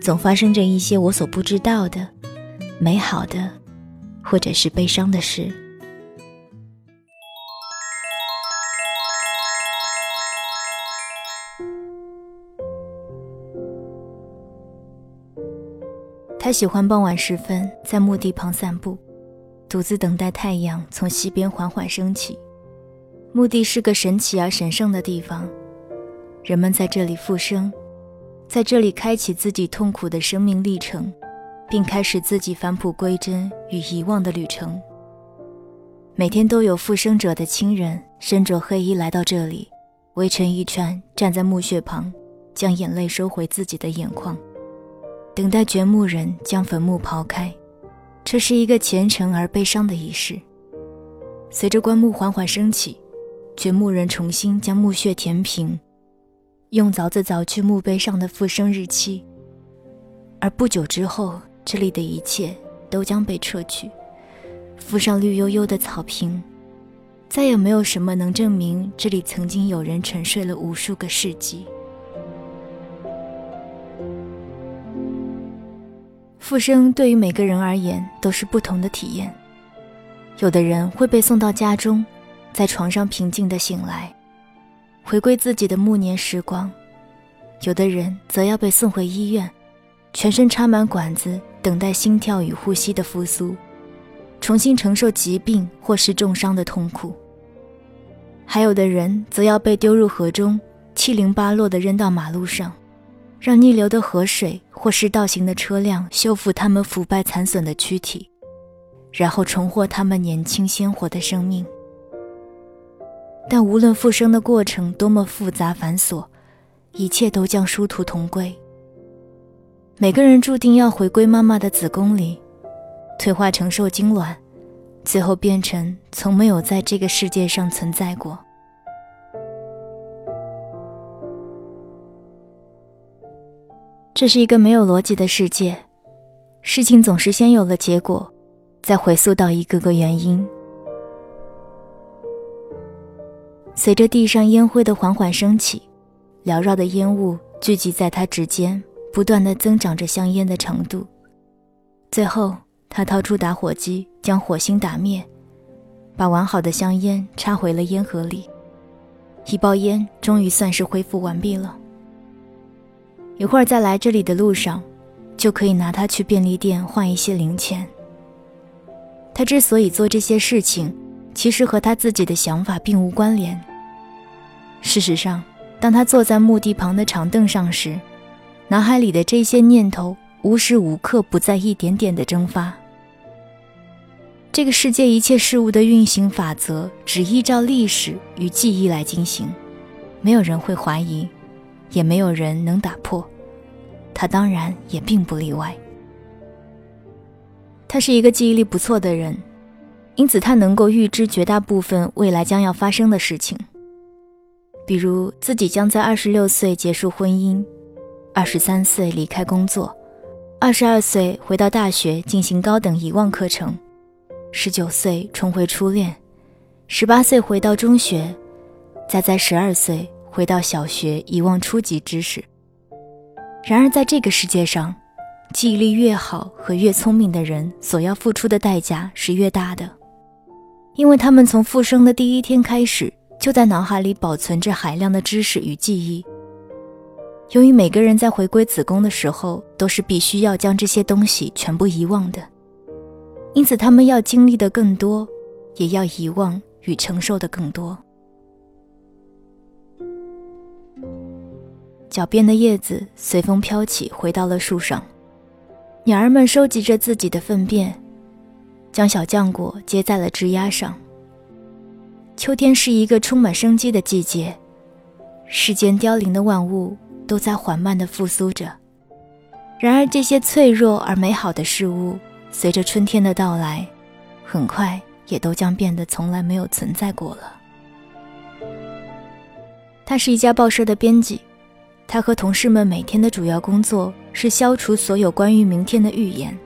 总发生着一些我所不知道的美好的，或者是悲伤的事。他喜欢傍晚时分在墓地旁散步，独自等待太阳从西边缓缓升起。墓地是个神奇而神圣的地方，人们在这里复生。在这里开启自己痛苦的生命历程，并开始自己返璞归真与遗忘的旅程。每天都有复生者的亲人身着黑衣来到这里，围成一圈，站在墓穴旁，将眼泪收回自己的眼眶，等待掘墓人将坟墓刨开。这是一个虔诚而悲伤的仪式。随着棺木缓缓升起，掘墓人重新将墓穴填平。用凿子凿去墓碑上的复生日期，而不久之后，这里的一切都将被撤去，附上绿油油的草坪，再也没有什么能证明这里曾经有人沉睡了无数个世纪。复生对于每个人而言都是不同的体验，有的人会被送到家中，在床上平静地醒来。回归自己的暮年时光，有的人则要被送回医院，全身插满管子，等待心跳与呼吸的复苏，重新承受疾病或是重伤的痛苦。还有的人则要被丢入河中，七零八落地扔到马路上，让逆流的河水或是倒行的车辆修复他们腐败残损的躯体，然后重获他们年轻鲜活的生命。但无论复生的过程多么复杂繁琐，一切都将殊途同归。每个人注定要回归妈妈的子宫里，退化成受精卵，最后变成从没有在这个世界上存在过。这是一个没有逻辑的世界，事情总是先有了结果，再回溯到一个个原因。随着地上烟灰的缓缓升起，缭绕的烟雾聚集在他指尖，不断的增长着香烟的长度。最后，他掏出打火机，将火星打灭，把完好的香烟插回了烟盒里。一包烟终于算是恢复完毕了。一会儿在来这里的路上，就可以拿它去便利店换一些零钱。他之所以做这些事情，其实和他自己的想法并无关联。事实上，当他坐在墓地旁的长凳上时，脑海里的这些念头无时无刻不在一点点的蒸发。这个世界一切事物的运行法则只依照历史与记忆来进行，没有人会怀疑，也没有人能打破。他当然也并不例外。他是一个记忆力不错的人，因此他能够预知绝大部分未来将要发生的事情。比如自己将在二十六岁结束婚姻，二十三岁离开工作，二十二岁回到大学进行高等遗忘课程，十九岁重回初恋，十八岁回到中学，再在十二岁回到小学遗忘初级知识。然而在这个世界上，记忆力越好和越聪明的人所要付出的代价是越大的，因为他们从复生的第一天开始。就在脑海里保存着海量的知识与记忆，由于每个人在回归子宫的时候都是必须要将这些东西全部遗忘的，因此他们要经历的更多，也要遗忘与承受的更多。脚边的叶子随风飘起，回到了树上。鸟儿们收集着自己的粪便，将小浆果接在了枝丫上。秋天是一个充满生机的季节，世间凋零的万物。都在缓慢地复苏着。然而，这些脆弱而美好的事物，随着春天的到来，很快也都将变得从来没有存在过了。他是一家报社的编辑，他和同事们每天的主要工作是消除所有关于明天的预言。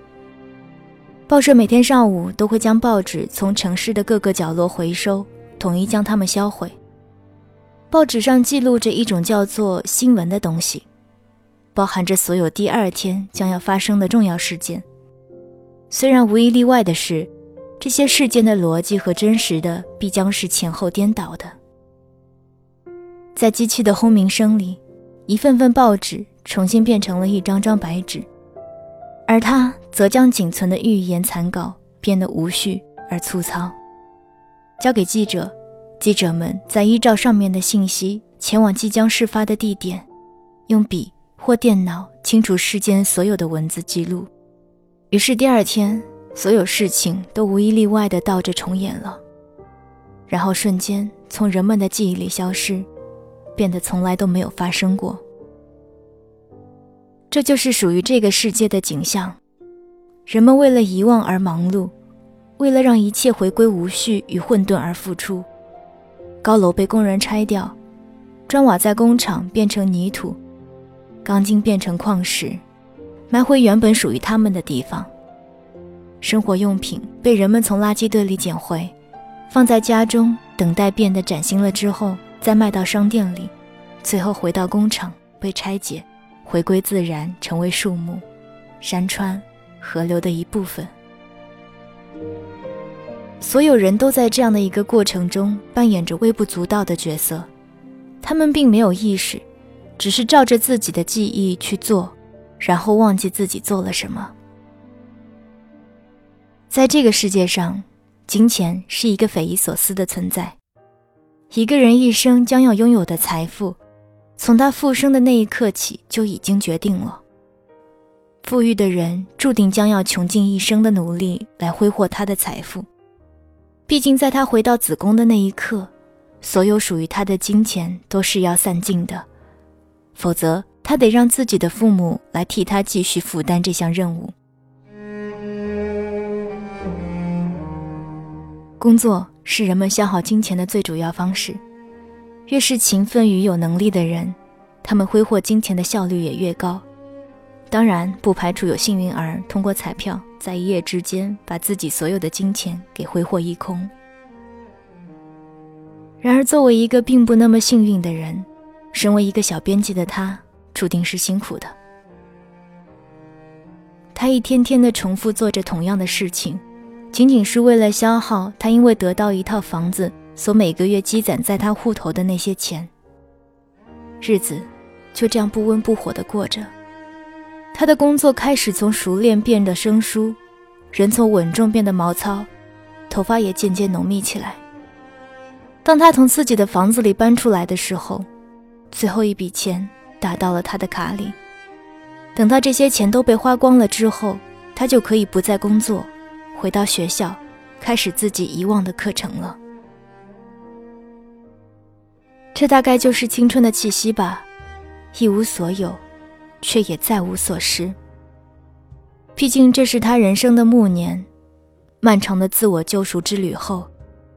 报社每天上午都会将报纸从城市的各个角落回收，统一将它们销毁。报纸上记录着一种叫做新闻的东西，包含着所有第二天将要发生的重要事件。虽然无一例外的是，这些事件的逻辑和真实的必将是前后颠倒的。在机器的轰鸣声里，一份份报纸重新变成了一张张白纸，而它则将仅存的预言残稿变得无序而粗糙，交给记者。记者们在依照上面的信息前往即将事发的地点，用笔或电脑清除世间所有的文字记录。于是第二天，所有事情都无一例外地倒着重演了，然后瞬间从人们的记忆里消失，变得从来都没有发生过。这就是属于这个世界的景象：人们为了遗忘而忙碌，为了让一切回归无序与混沌而付出。高楼被工人拆掉，砖瓦在工厂变成泥土，钢筋变成矿石，埋回原本属于他们的地方。生活用品被人们从垃圾堆里捡回，放在家中，等待变得崭新了之后，再卖到商店里，最后回到工厂被拆解，回归自然，成为树木、山川、河流的一部分。所有人都在这样的一个过程中扮演着微不足道的角色，他们并没有意识，只是照着自己的记忆去做，然后忘记自己做了什么。在这个世界上，金钱是一个匪夷所思的存在。一个人一生将要拥有的财富，从他复生的那一刻起就已经决定了。富裕的人注定将要穷尽一生的努力来挥霍他的财富。毕竟，在他回到子宫的那一刻，所有属于他的金钱都是要散尽的，否则他得让自己的父母来替他继续负担这项任务。工作是人们消耗金钱的最主要方式，越是勤奋与有能力的人，他们挥霍金钱的效率也越高。当然，不排除有幸运儿通过彩票，在一夜之间把自己所有的金钱给挥霍一空。然而，作为一个并不那么幸运的人，身为一个小编辑的他，注定是辛苦的。他一天天的重复做着同样的事情，仅仅是为了消耗他因为得到一套房子所每个月积攒在他户头的那些钱。日子就这样不温不火的过着。他的工作开始从熟练变得生疏，人从稳重变得毛糙，头发也渐渐浓密起来。当他从自己的房子里搬出来的时候，最后一笔钱打到了他的卡里。等到这些钱都被花光了之后，他就可以不再工作，回到学校，开始自己遗忘的课程了。这大概就是青春的气息吧，一无所有。却也再无所失。毕竟这是他人生的暮年，漫长的自我救赎之旅后，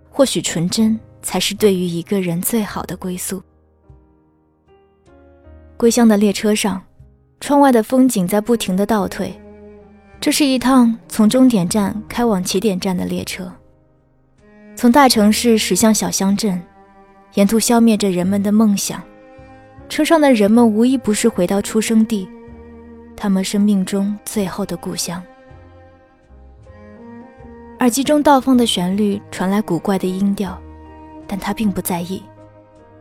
或许纯真才是对于一个人最好的归宿。归乡的列车上，窗外的风景在不停的倒退。这是一趟从终点站开往起点站的列车，从大城市驶向小乡镇，沿途消灭着人们的梦想。车上的人们无一不是回到出生地，他们生命中最后的故乡。耳机中倒放的旋律传来古怪的音调，但他并不在意，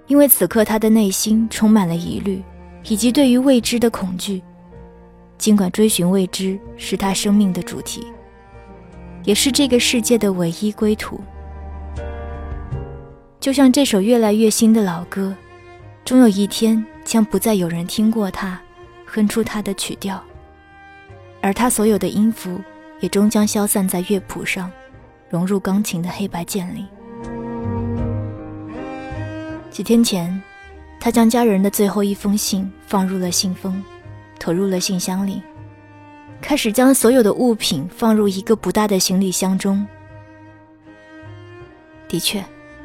因为此刻他的内心充满了疑虑，以及对于未知的恐惧。尽管追寻未知是他生命的主题，也是这个世界的唯一归途。就像这首越来越新的老歌，终有一天将不再有人听过它，哼出它的曲调，而它所有的音符也终将消散在乐谱上，融入钢琴的黑白键里。几天前，他将家人的最后一封信放入了信封，投入了信箱里，开始将所有的物品放入一个不大的行李箱中。的确。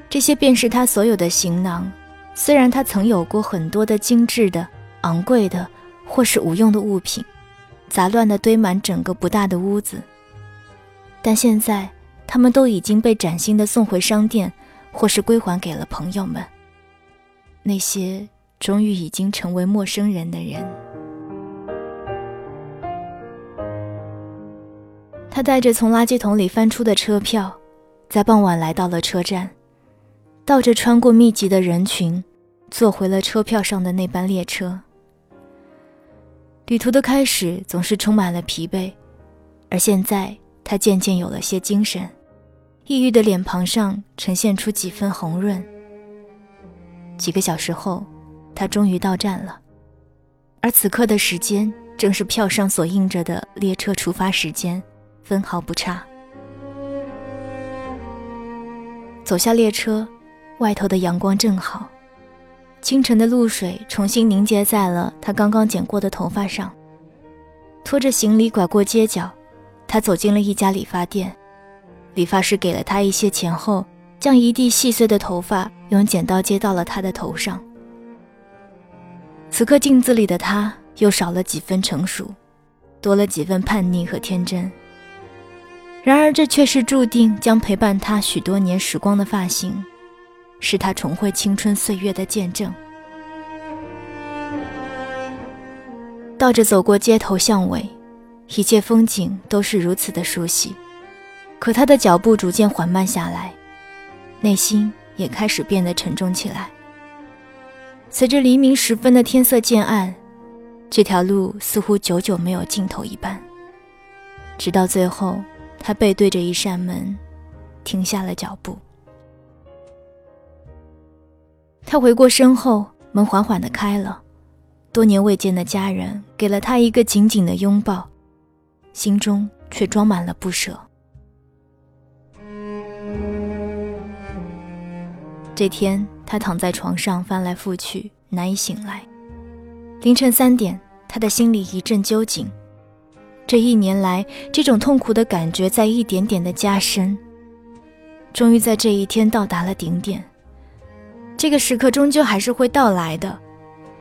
这些便是他所有的行囊。虽然他曾有过很多的精致的、昂贵的，或是无用的物品，杂乱地堆满整个不大的屋子，但现在他们都已经被崭新的送回商店，或是归还给了朋友们。那些终于已经成为陌生人的人。他带着从垃圾桶里翻出的车票，在傍晚来到了车站。倒着穿过密集的人群，坐回了车票上的那班列车。旅途的开始总是充满了疲惫，而现在他渐渐有了些精神，抑郁的脸庞上呈现出几分红润。几个小时后，他终于到站了，而此刻的时间正是票上所印着的列车出发时间，分毫不差。走下列车。外头的阳光正好，清晨的露水重新凝结在了他刚刚剪过的头发上。拖着行李拐过街角，他走进了一家理发店。理发师给了他一些钱后，将一地细碎的头发用剪刀接到了他的头上。此刻镜子里的他又少了几分成熟，多了几分叛逆和天真。然而，这却是注定将陪伴他许多年时光的发型。是他重回青春岁月的见证。倒着走过街头巷尾，一切风景都是如此的熟悉。可他的脚步逐渐缓慢下来，内心也开始变得沉重起来。随着黎明时分的天色渐暗，这条路似乎久久没有尽头一般。直到最后，他背对着一扇门，停下了脚步。他回过身后，门缓缓地开了。多年未见的家人给了他一个紧紧的拥抱，心中却装满了不舍。这天，他躺在床上翻来覆去，难以醒来。凌晨三点，他的心里一阵揪紧。这一年来，这种痛苦的感觉在一点点的加深。终于在这一天到达了顶点。这个时刻终究还是会到来的，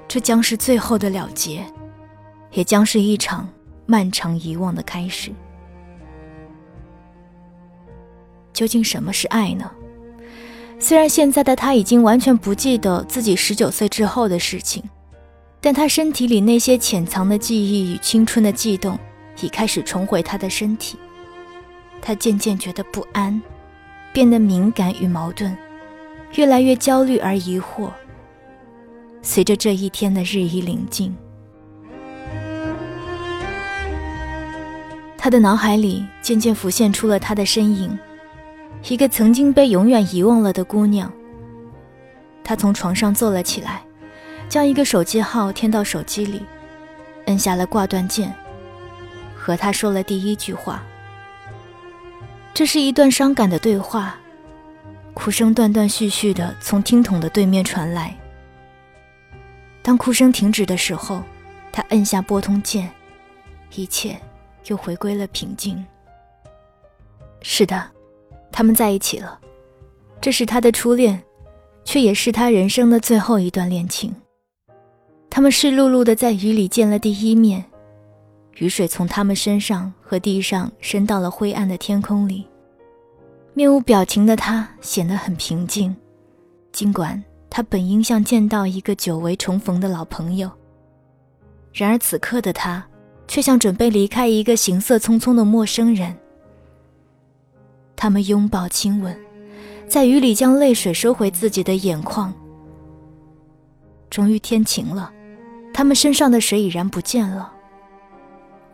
这将是最后的了结，也将是一场漫长遗忘的开始。究竟什么是爱呢？虽然现在的他已经完全不记得自己十九岁之后的事情，但他身体里那些潜藏的记忆与青春的悸动已开始重回他的身体。他渐渐觉得不安，变得敏感与矛盾。越来越焦虑而疑惑。随着这一天的日益临近，他的脑海里渐渐浮现出了他的身影，一个曾经被永远遗忘了的姑娘。他从床上坐了起来，将一个手机号填到手机里，摁下了挂断键，和他说了第一句话。这是一段伤感的对话。哭声断断续续的从听筒的对面传来。当哭声停止的时候，他按下拨通键，一切又回归了平静。是的，他们在一起了。这是他的初恋，却也是他人生的最后一段恋情。他们湿漉漉的在雨里见了第一面，雨水从他们身上和地上渗到了灰暗的天空里。面无表情的他显得很平静，尽管他本应像见到一个久违重逢的老朋友。然而此刻的他，却像准备离开一个行色匆匆的陌生人。他们拥抱亲吻，在雨里将泪水收回自己的眼眶。终于天晴了，他们身上的水已然不见了。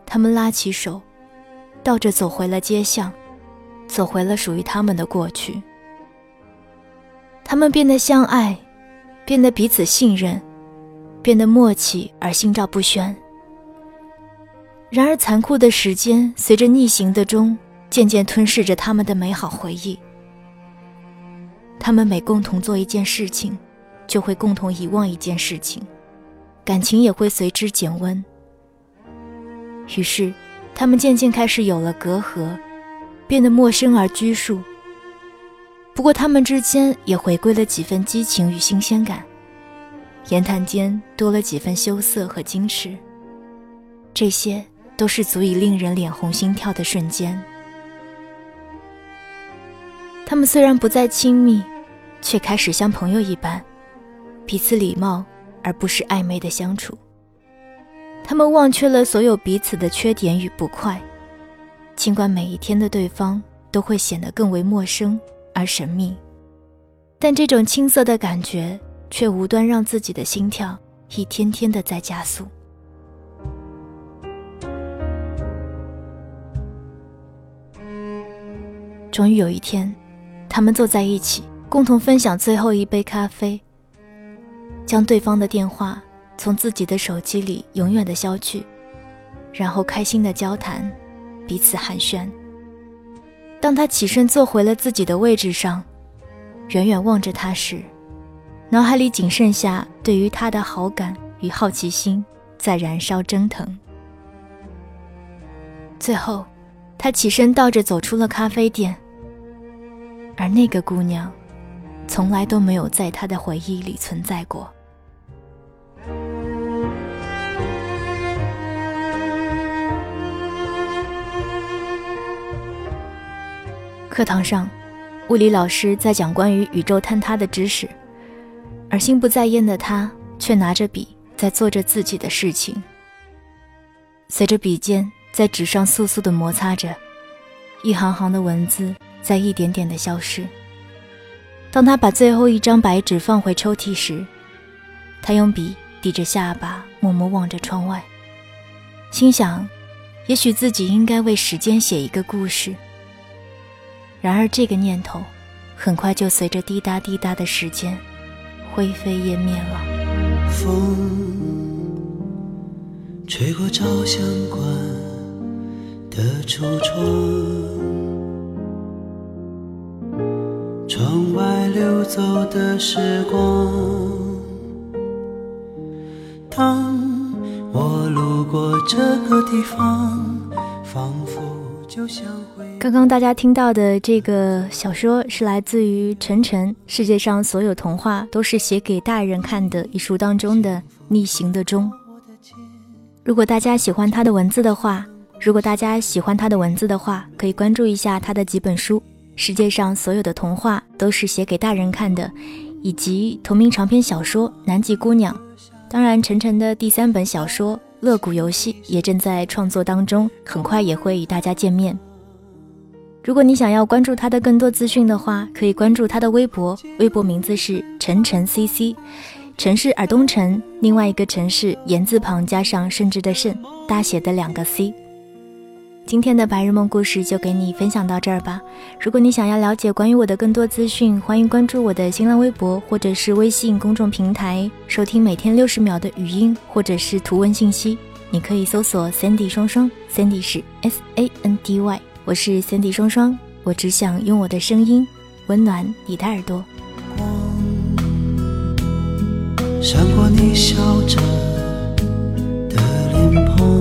他们拉起手，倒着走回了街巷，走回了属于他们的过去。他们变得相爱，变得彼此信任，变得默契而心照不宣。然而，残酷的时间随着逆行的钟，渐渐吞噬着他们的美好回忆。他们每共同做一件事情，就会共同遗忘一件事情，感情也会随之减温。于是，他们渐渐开始有了隔阂，变得陌生而拘束。不过，他们之间也回归了几分激情与新鲜感，言谈间多了几分羞涩和矜持。这些都是足以令人脸红心跳的瞬间。他们虽然不再亲密，却开始像朋友一般，彼此礼貌而不是暧昧的相处。他们忘却了所有彼此的缺点与不快，尽管每一天的对方都会显得更为陌生而神秘，但这种青涩的感觉却无端让自己的心跳一天天的在加速。终于有一天，他们坐在一起，共同分享最后一杯咖啡，将对方的电话。从自己的手机里永远的消去，然后开心的交谈，彼此寒暄。当他起身坐回了自己的位置上，远远望着他时，脑海里仅剩下对于他的好感与好奇心在燃烧蒸腾。最后，他起身倒着走出了咖啡店，而那个姑娘，从来都没有在他的回忆里存在过。课堂上，物理老师在讲关于宇宙坍塌的知识，而心不在焉的他却拿着笔在做着自己的事情。随着笔尖在纸上簌簌地摩擦着，一行行的文字在一点点地消失。当他把最后一张白纸放回抽屉时，他用笔抵着下巴，默默望着窗外，心想：也许自己应该为时间写一个故事。然而，这个念头很快就随着滴答滴答的时间灰飞烟灭了。风吹过照相馆的橱窗，窗外流走的时光。当我路过这个地方，仿佛。刚刚大家听到的这个小说是来自于陈晨《世界上所有童话都是写给大人看的》一书当中的《逆行的钟》。如果大家喜欢他的文字的话，如果大家喜欢他的文字的话，可以关注一下他的几本书《世界上所有的童话都是写给大人看的》，以及同名长篇小说《南极姑娘》。当然，陈晨的第三本小说《乐谷游戏》也正在创作当中，很快也会与大家见面。如果你想要关注他的更多资讯的话，可以关注他的微博，微博名字是晨晨 CC，晨是耳东陈，另外一个陈是言字旁加上甚至的甚，大写的两个 C。今天的白日梦故事就给你分享到这儿吧。如果你想要了解关于我的更多资讯，欢迎关注我的新浪微博或者是微信公众平台，收听每天六十秒的语音或者是图文信息。你可以搜索 Sandy 双双，Sandy 是 S A N D Y。我是 Cindy 双双，我只想用我的声音温暖你的耳朵。闪过你笑着的脸庞。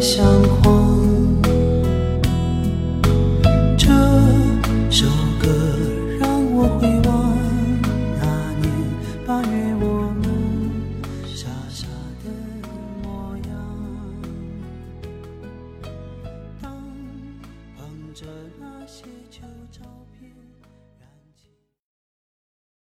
shine.